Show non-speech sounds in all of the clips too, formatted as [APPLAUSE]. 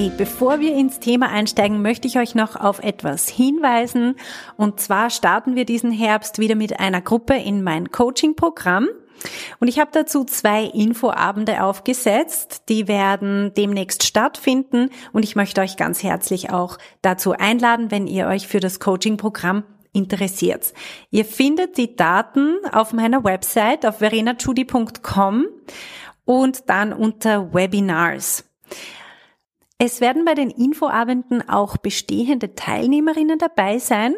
Hey, bevor wir ins Thema einsteigen, möchte ich euch noch auf etwas hinweisen. Und zwar starten wir diesen Herbst wieder mit einer Gruppe in mein Coaching-Programm. Und ich habe dazu zwei Infoabende aufgesetzt, die werden demnächst stattfinden und ich möchte euch ganz herzlich auch dazu einladen, wenn ihr euch für das Coaching-Programm interessiert. Ihr findet die Daten auf meiner Website auf verenachudi.com und dann unter Webinars. Es werden bei den Infoabenden auch bestehende Teilnehmerinnen dabei sein.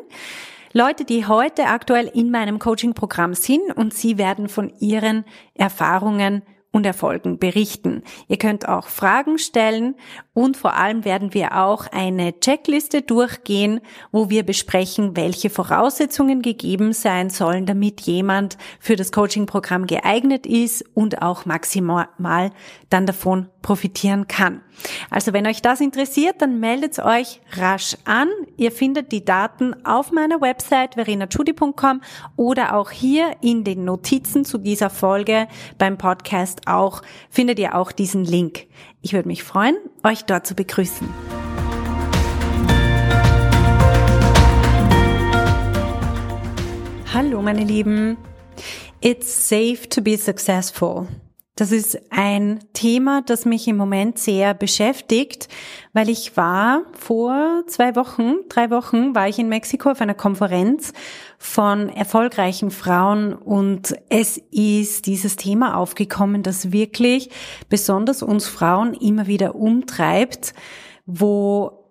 Leute, die heute aktuell in meinem Coaching-Programm sind und sie werden von ihren Erfahrungen und Erfolgen berichten. Ihr könnt auch Fragen stellen und vor allem werden wir auch eine Checkliste durchgehen, wo wir besprechen, welche Voraussetzungen gegeben sein sollen, damit jemand für das Coaching-Programm geeignet ist und auch maximal dann davon profitieren kann. Also wenn euch das interessiert, dann meldet euch rasch an. Ihr findet die Daten auf meiner Website verenachudi.com oder auch hier in den Notizen zu dieser Folge beim Podcast auch findet ihr auch diesen Link. Ich würde mich freuen, euch dort zu begrüßen. Hallo meine Lieben. It's safe to be successful. Das ist ein Thema, das mich im Moment sehr beschäftigt, weil ich war vor zwei Wochen, drei Wochen, war ich in Mexiko auf einer Konferenz von erfolgreichen Frauen und es ist dieses Thema aufgekommen, das wirklich besonders uns Frauen immer wieder umtreibt, wo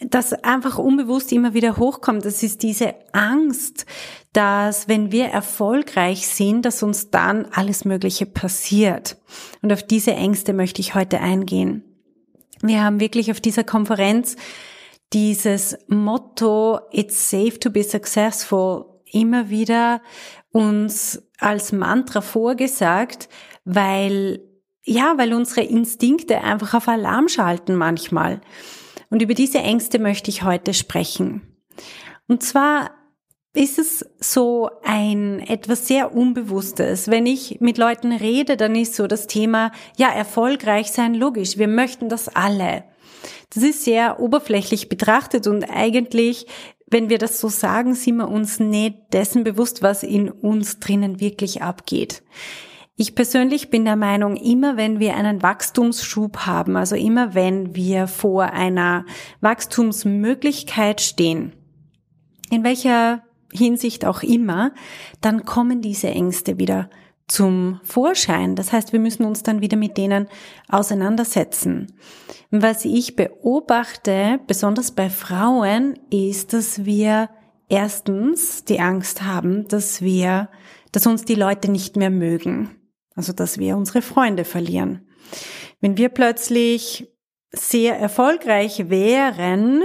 das einfach unbewusst immer wieder hochkommt. Das ist diese Angst, dass wenn wir erfolgreich sind, dass uns dann alles Mögliche passiert. Und auf diese Ängste möchte ich heute eingehen. Wir haben wirklich auf dieser Konferenz dieses Motto, it's safe to be successful, immer wieder uns als Mantra vorgesagt, weil, ja, weil unsere Instinkte einfach auf Alarm schalten manchmal. Und über diese Ängste möchte ich heute sprechen. Und zwar ist es so ein etwas sehr Unbewusstes. Wenn ich mit Leuten rede, dann ist so das Thema, ja, erfolgreich sein, logisch. Wir möchten das alle. Das ist sehr oberflächlich betrachtet und eigentlich, wenn wir das so sagen, sind wir uns nicht dessen bewusst, was in uns drinnen wirklich abgeht. Ich persönlich bin der Meinung, immer wenn wir einen Wachstumsschub haben, also immer wenn wir vor einer Wachstumsmöglichkeit stehen, in welcher Hinsicht auch immer, dann kommen diese Ängste wieder zum Vorschein. Das heißt, wir müssen uns dann wieder mit denen auseinandersetzen. Was ich beobachte, besonders bei Frauen, ist, dass wir erstens die Angst haben, dass wir, dass uns die Leute nicht mehr mögen. Also, dass wir unsere Freunde verlieren. Wenn wir plötzlich sehr erfolgreich wären,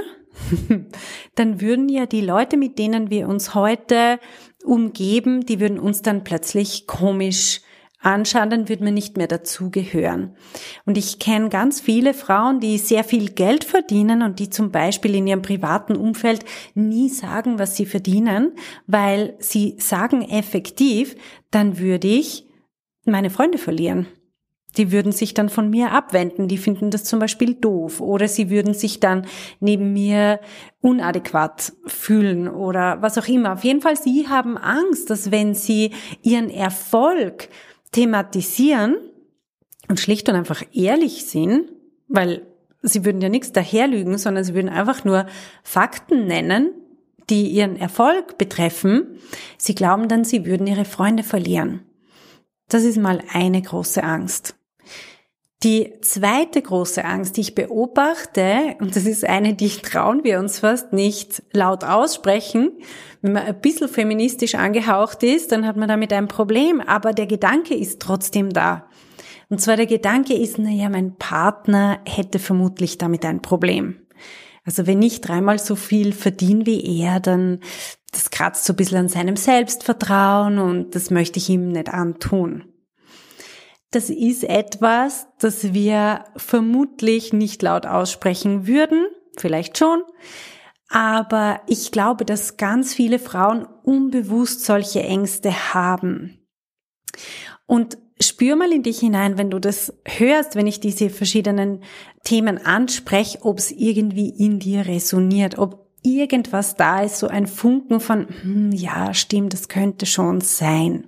[LAUGHS] dann würden ja die Leute, mit denen wir uns heute umgeben, die würden uns dann plötzlich komisch anschauen, dann würden wir nicht mehr dazugehören. Und ich kenne ganz viele Frauen, die sehr viel Geld verdienen und die zum Beispiel in ihrem privaten Umfeld nie sagen, was sie verdienen, weil sie sagen effektiv, dann würde ich meine Freunde verlieren. Die würden sich dann von mir abwenden, die finden das zum Beispiel doof oder sie würden sich dann neben mir unadäquat fühlen oder was auch immer. Auf jeden Fall, sie haben Angst, dass wenn sie ihren Erfolg thematisieren und schlicht und einfach ehrlich sind, weil sie würden ja nichts daherlügen, sondern sie würden einfach nur Fakten nennen, die ihren Erfolg betreffen. Sie glauben dann, sie würden ihre Freunde verlieren. Das ist mal eine große Angst. Die zweite große Angst, die ich beobachte, und das ist eine, die trauen wir uns fast nicht laut aussprechen, wenn man ein bisschen feministisch angehaucht ist, dann hat man damit ein Problem, aber der Gedanke ist trotzdem da. Und zwar der Gedanke ist, naja, mein Partner hätte vermutlich damit ein Problem. Also wenn ich dreimal so viel verdiene wie er, dann das kratzt so ein bisschen an seinem Selbstvertrauen und das möchte ich ihm nicht antun. Das ist etwas, das wir vermutlich nicht laut aussprechen würden, vielleicht schon, aber ich glaube, dass ganz viele Frauen unbewusst solche Ängste haben. Und spür mal in dich hinein, wenn du das hörst, wenn ich diese verschiedenen Themen anspreche, ob es irgendwie in dir resoniert, ob irgendwas da ist, so ein Funken von, hm, ja, stimmt, das könnte schon sein.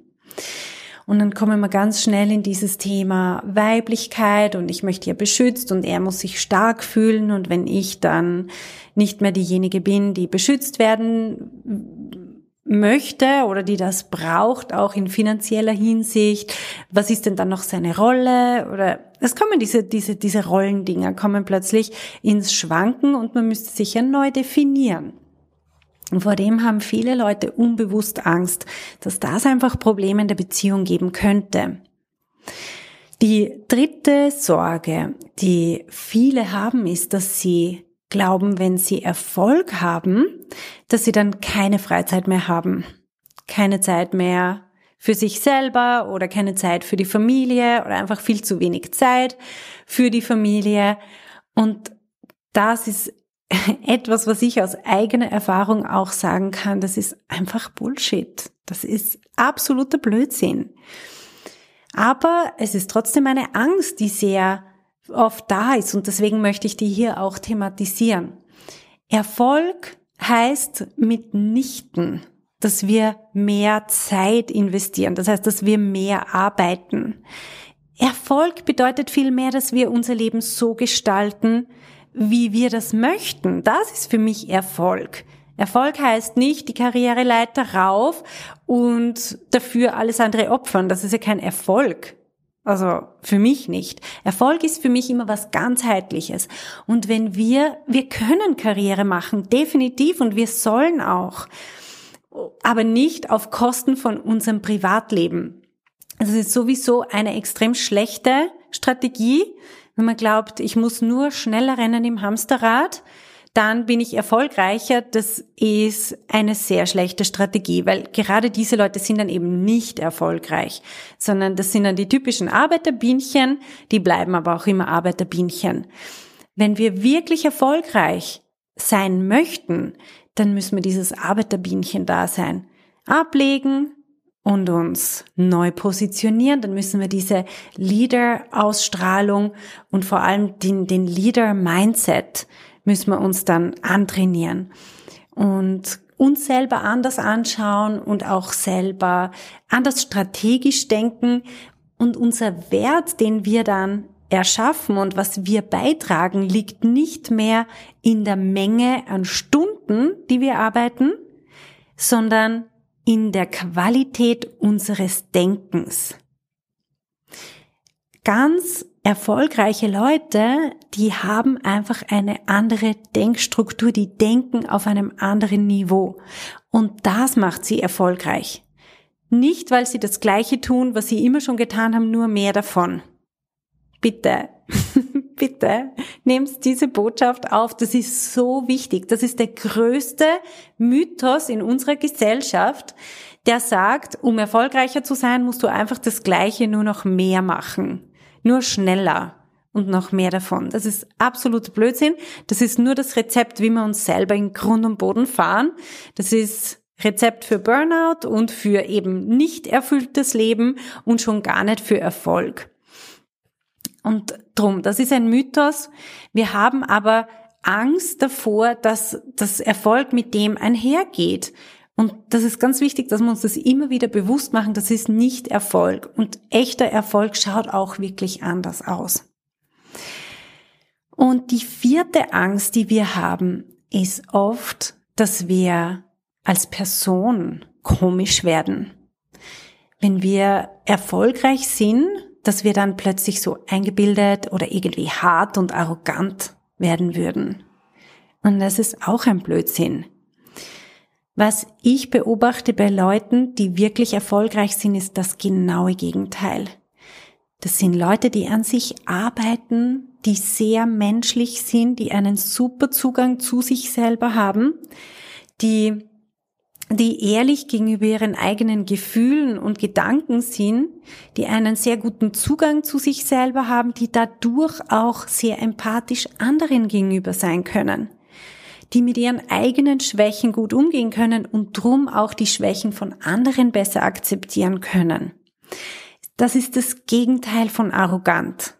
Und dann kommen wir ganz schnell in dieses Thema Weiblichkeit und ich möchte ja beschützt und er muss sich stark fühlen und wenn ich dann nicht mehr diejenige bin, die beschützt werden möchte oder die das braucht, auch in finanzieller Hinsicht. Was ist denn dann noch seine Rolle? Oder es kommen diese, diese, diese Rollendinger kommen plötzlich ins Schwanken und man müsste sich ja neu definieren. Und vor dem haben viele Leute unbewusst Angst, dass das einfach Probleme in der Beziehung geben könnte. Die dritte Sorge, die viele haben, ist, dass sie glauben, wenn sie Erfolg haben, dass sie dann keine Freizeit mehr haben. Keine Zeit mehr für sich selber oder keine Zeit für die Familie oder einfach viel zu wenig Zeit für die Familie. Und das ist [LAUGHS] etwas, was ich aus eigener Erfahrung auch sagen kann, das ist einfach Bullshit. Das ist absoluter Blödsinn. Aber es ist trotzdem eine Angst, die sehr oft da ist und deswegen möchte ich die hier auch thematisieren. Erfolg heißt mitnichten, dass wir mehr Zeit investieren. Das heißt, dass wir mehr arbeiten. Erfolg bedeutet vielmehr, dass wir unser Leben so gestalten, wie wir das möchten. Das ist für mich Erfolg. Erfolg heißt nicht die Karriereleiter rauf und dafür alles andere opfern. Das ist ja kein Erfolg. Also für mich nicht. Erfolg ist für mich immer was ganzheitliches. Und wenn wir, wir können Karriere machen, definitiv, und wir sollen auch, aber nicht auf Kosten von unserem Privatleben. Also es ist sowieso eine extrem schlechte Strategie, wenn man glaubt, ich muss nur schneller rennen im Hamsterrad, dann bin ich erfolgreicher. Das ist eine sehr schlechte Strategie, weil gerade diese Leute sind dann eben nicht erfolgreich, sondern das sind dann die typischen Arbeiterbienchen, die bleiben aber auch immer Arbeiterbienchen. Wenn wir wirklich erfolgreich sein möchten, dann müssen wir dieses Arbeiterbienchen da sein. Ablegen, und uns neu positionieren, dann müssen wir diese Leader-Ausstrahlung und vor allem den, den Leader-Mindset müssen wir uns dann antrainieren und uns selber anders anschauen und auch selber anders strategisch denken und unser Wert, den wir dann erschaffen und was wir beitragen, liegt nicht mehr in der Menge an Stunden, die wir arbeiten, sondern in der Qualität unseres Denkens. Ganz erfolgreiche Leute, die haben einfach eine andere Denkstruktur, die denken auf einem anderen Niveau. Und das macht sie erfolgreich. Nicht, weil sie das Gleiche tun, was sie immer schon getan haben, nur mehr davon. Bitte, [LAUGHS] bitte nehmt diese Botschaft auf. Das ist so wichtig. Das ist der größte Mythos in unserer Gesellschaft, der sagt, um erfolgreicher zu sein, musst du einfach das Gleiche nur noch mehr machen. Nur schneller und noch mehr davon. Das ist absolut Blödsinn. Das ist nur das Rezept, wie wir uns selber in Grund und Boden fahren. Das ist Rezept für Burnout und für eben nicht erfülltes Leben und schon gar nicht für Erfolg. Und drum, das ist ein Mythos. Wir haben aber Angst davor, dass das Erfolg mit dem einhergeht. Und das ist ganz wichtig, dass wir uns das immer wieder bewusst machen, das ist nicht Erfolg. Und echter Erfolg schaut auch wirklich anders aus. Und die vierte Angst, die wir haben, ist oft, dass wir als Person komisch werden. Wenn wir erfolgreich sind, dass wir dann plötzlich so eingebildet oder irgendwie hart und arrogant werden würden. Und das ist auch ein Blödsinn. Was ich beobachte bei Leuten, die wirklich erfolgreich sind, ist das genaue Gegenteil. Das sind Leute, die an sich arbeiten, die sehr menschlich sind, die einen super Zugang zu sich selber haben, die die ehrlich gegenüber ihren eigenen Gefühlen und Gedanken sind, die einen sehr guten Zugang zu sich selber haben, die dadurch auch sehr empathisch anderen gegenüber sein können, die mit ihren eigenen Schwächen gut umgehen können und drum auch die Schwächen von anderen besser akzeptieren können. Das ist das Gegenteil von arrogant.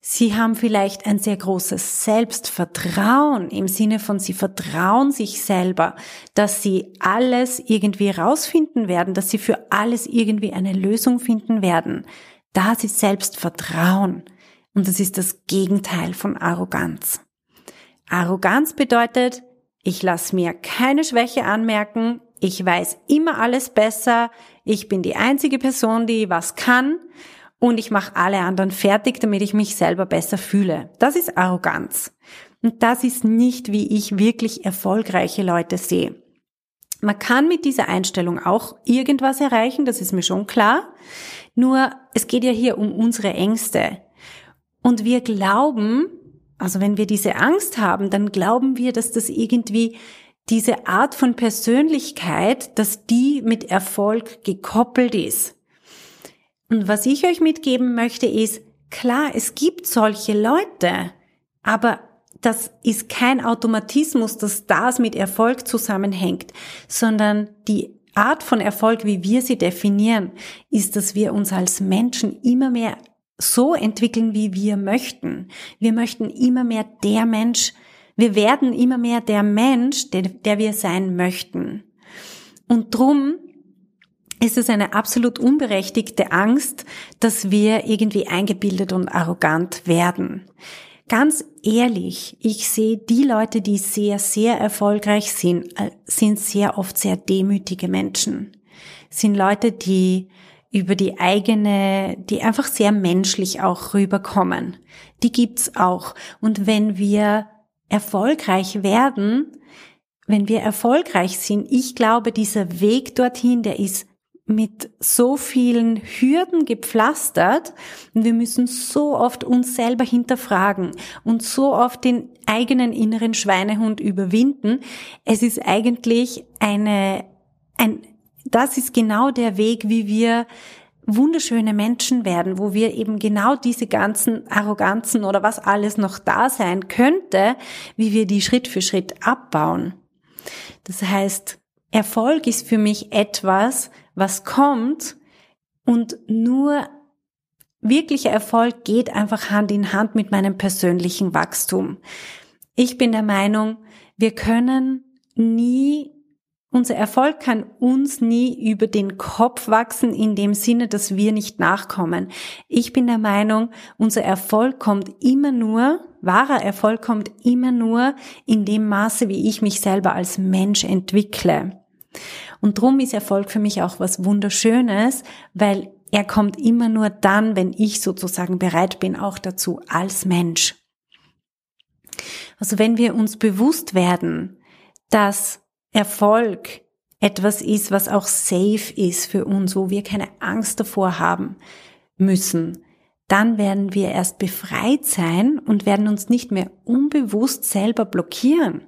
Sie haben vielleicht ein sehr großes Selbstvertrauen im Sinne von, sie vertrauen sich selber, dass sie alles irgendwie rausfinden werden, dass sie für alles irgendwie eine Lösung finden werden. Das ist Selbstvertrauen. Und das ist das Gegenteil von Arroganz. Arroganz bedeutet, ich lasse mir keine Schwäche anmerken, ich weiß immer alles besser, ich bin die einzige Person, die was kann und ich mache alle anderen fertig, damit ich mich selber besser fühle. Das ist Arroganz. Und das ist nicht, wie ich wirklich erfolgreiche Leute sehe. Man kann mit dieser Einstellung auch irgendwas erreichen, das ist mir schon klar. Nur es geht ja hier um unsere Ängste. Und wir glauben, also wenn wir diese Angst haben, dann glauben wir, dass das irgendwie diese Art von Persönlichkeit, dass die mit Erfolg gekoppelt ist. Und was ich euch mitgeben möchte ist, klar, es gibt solche Leute, aber das ist kein Automatismus, dass das mit Erfolg zusammenhängt, sondern die Art von Erfolg, wie wir sie definieren, ist, dass wir uns als Menschen immer mehr so entwickeln, wie wir möchten. Wir möchten immer mehr der Mensch, wir werden immer mehr der Mensch, der, der wir sein möchten. Und drum ist es eine absolut unberechtigte Angst, dass wir irgendwie eingebildet und arrogant werden. Ganz ehrlich, ich sehe die Leute, die sehr, sehr erfolgreich sind, äh, sind sehr oft sehr demütige Menschen. Sind Leute, die über die eigene, die einfach sehr menschlich auch rüberkommen. Die gibt's auch. Und wenn wir erfolgreich werden, wenn wir erfolgreich sind, ich glaube, dieser Weg dorthin, der ist mit so vielen Hürden gepflastert und wir müssen so oft uns selber hinterfragen und so oft den eigenen inneren Schweinehund überwinden. Es ist eigentlich eine, ein, das ist genau der Weg, wie wir wunderschöne Menschen werden, wo wir eben genau diese ganzen Arroganzen oder was alles noch da sein könnte, wie wir die Schritt für Schritt abbauen. Das heißt, Erfolg ist für mich etwas, was kommt und nur wirklicher Erfolg geht einfach Hand in Hand mit meinem persönlichen Wachstum. Ich bin der Meinung, wir können nie, unser Erfolg kann uns nie über den Kopf wachsen in dem Sinne, dass wir nicht nachkommen. Ich bin der Meinung, unser Erfolg kommt immer nur, wahrer Erfolg kommt immer nur in dem Maße, wie ich mich selber als Mensch entwickle. Und drum ist Erfolg für mich auch was Wunderschönes, weil er kommt immer nur dann, wenn ich sozusagen bereit bin, auch dazu als Mensch. Also wenn wir uns bewusst werden, dass Erfolg etwas ist, was auch safe ist für uns, wo wir keine Angst davor haben müssen, dann werden wir erst befreit sein und werden uns nicht mehr unbewusst selber blockieren.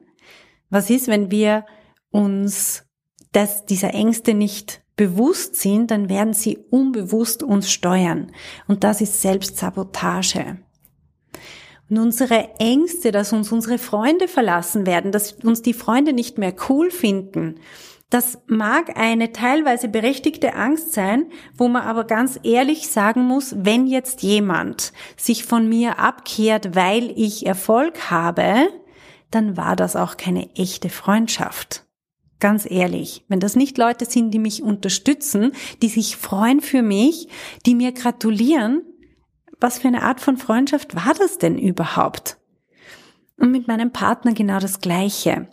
Was ist, wenn wir uns dass dieser Ängste nicht bewusst sind, dann werden sie unbewusst uns steuern. Und das ist Selbstsabotage. Und unsere Ängste, dass uns unsere Freunde verlassen werden, dass uns die Freunde nicht mehr cool finden, das mag eine teilweise berechtigte Angst sein, wo man aber ganz ehrlich sagen muss, wenn jetzt jemand sich von mir abkehrt, weil ich Erfolg habe, dann war das auch keine echte Freundschaft. Ganz ehrlich, wenn das nicht Leute sind, die mich unterstützen, die sich freuen für mich, die mir gratulieren, was für eine Art von Freundschaft war das denn überhaupt? Und mit meinem Partner genau das Gleiche.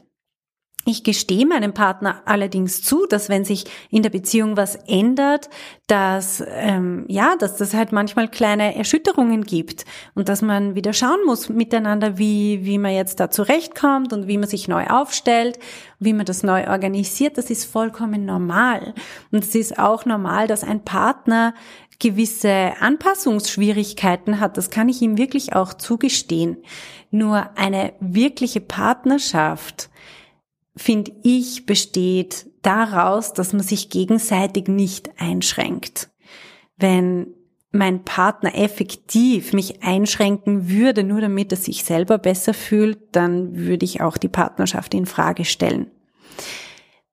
Ich gestehe meinem Partner allerdings zu, dass wenn sich in der Beziehung was ändert, dass ähm, ja, dass das halt manchmal kleine Erschütterungen gibt und dass man wieder schauen muss miteinander, wie wie man jetzt da zurechtkommt und wie man sich neu aufstellt, wie man das neu organisiert. Das ist vollkommen normal und es ist auch normal, dass ein Partner gewisse Anpassungsschwierigkeiten hat, das kann ich ihm wirklich auch zugestehen. Nur eine wirkliche Partnerschaft, finde ich, besteht daraus, dass man sich gegenseitig nicht einschränkt. Wenn mein Partner effektiv mich einschränken würde, nur damit er sich selber besser fühlt, dann würde ich auch die Partnerschaft in Frage stellen.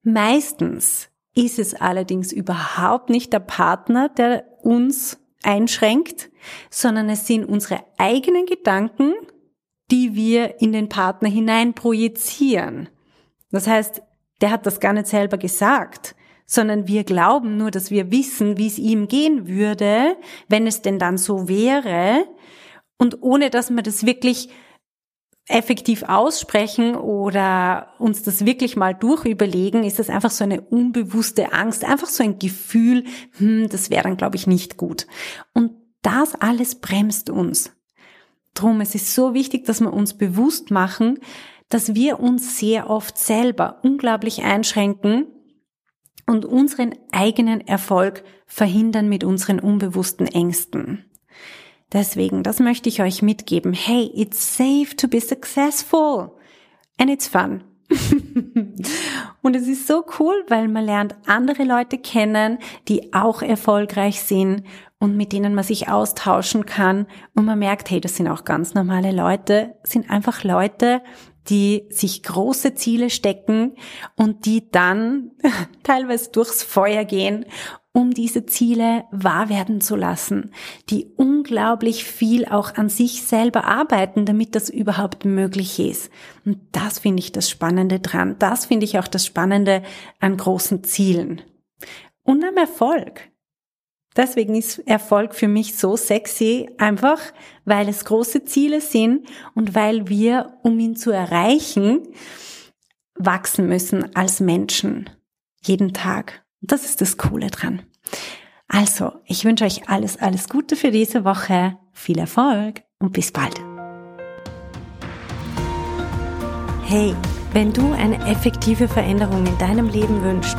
Meistens ist es allerdings überhaupt nicht der Partner, der uns einschränkt, sondern es sind unsere eigenen Gedanken, die wir in den Partner hinein projizieren. Das heißt, der hat das gar nicht selber gesagt, sondern wir glauben nur, dass wir wissen, wie es ihm gehen würde, wenn es denn dann so wäre, und ohne dass wir das wirklich effektiv aussprechen oder uns das wirklich mal durchüberlegen, ist das einfach so eine unbewusste Angst, einfach so ein Gefühl, hm, das wäre dann, glaube ich, nicht gut. Und das alles bremst uns. Drum, es ist so wichtig, dass wir uns bewusst machen, dass wir uns sehr oft selber unglaublich einschränken und unseren eigenen Erfolg verhindern mit unseren unbewussten Ängsten. Deswegen, das möchte ich euch mitgeben. Hey, it's safe to be successful. And it's fun. [LAUGHS] und es ist so cool, weil man lernt andere Leute kennen, die auch erfolgreich sind und mit denen man sich austauschen kann und man merkt, hey, das sind auch ganz normale Leute, sind einfach Leute, die sich große Ziele stecken und die dann [LAUGHS] teilweise durchs Feuer gehen, um diese Ziele wahr werden zu lassen, die unglaublich viel auch an sich selber arbeiten, damit das überhaupt möglich ist. Und das finde ich das Spannende dran. Das finde ich auch das Spannende an großen Zielen. Und am Erfolg. Deswegen ist Erfolg für mich so sexy, einfach weil es große Ziele sind und weil wir, um ihn zu erreichen, wachsen müssen als Menschen. Jeden Tag. Das ist das Coole dran. Also, ich wünsche euch alles, alles Gute für diese Woche, viel Erfolg und bis bald. Hey, wenn du eine effektive Veränderung in deinem Leben wünschst,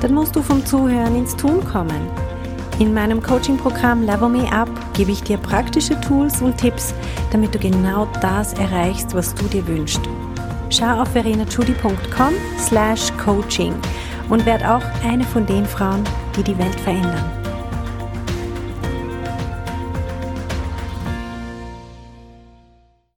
dann musst du vom Zuhören ins Tun kommen. In meinem Coaching-Programm Level Me Up gebe ich dir praktische Tools und Tipps, damit du genau das erreichst, was du dir wünschst. Schau auf verenachudi.com slash coaching und werd auch eine von den Frauen, die die Welt verändern.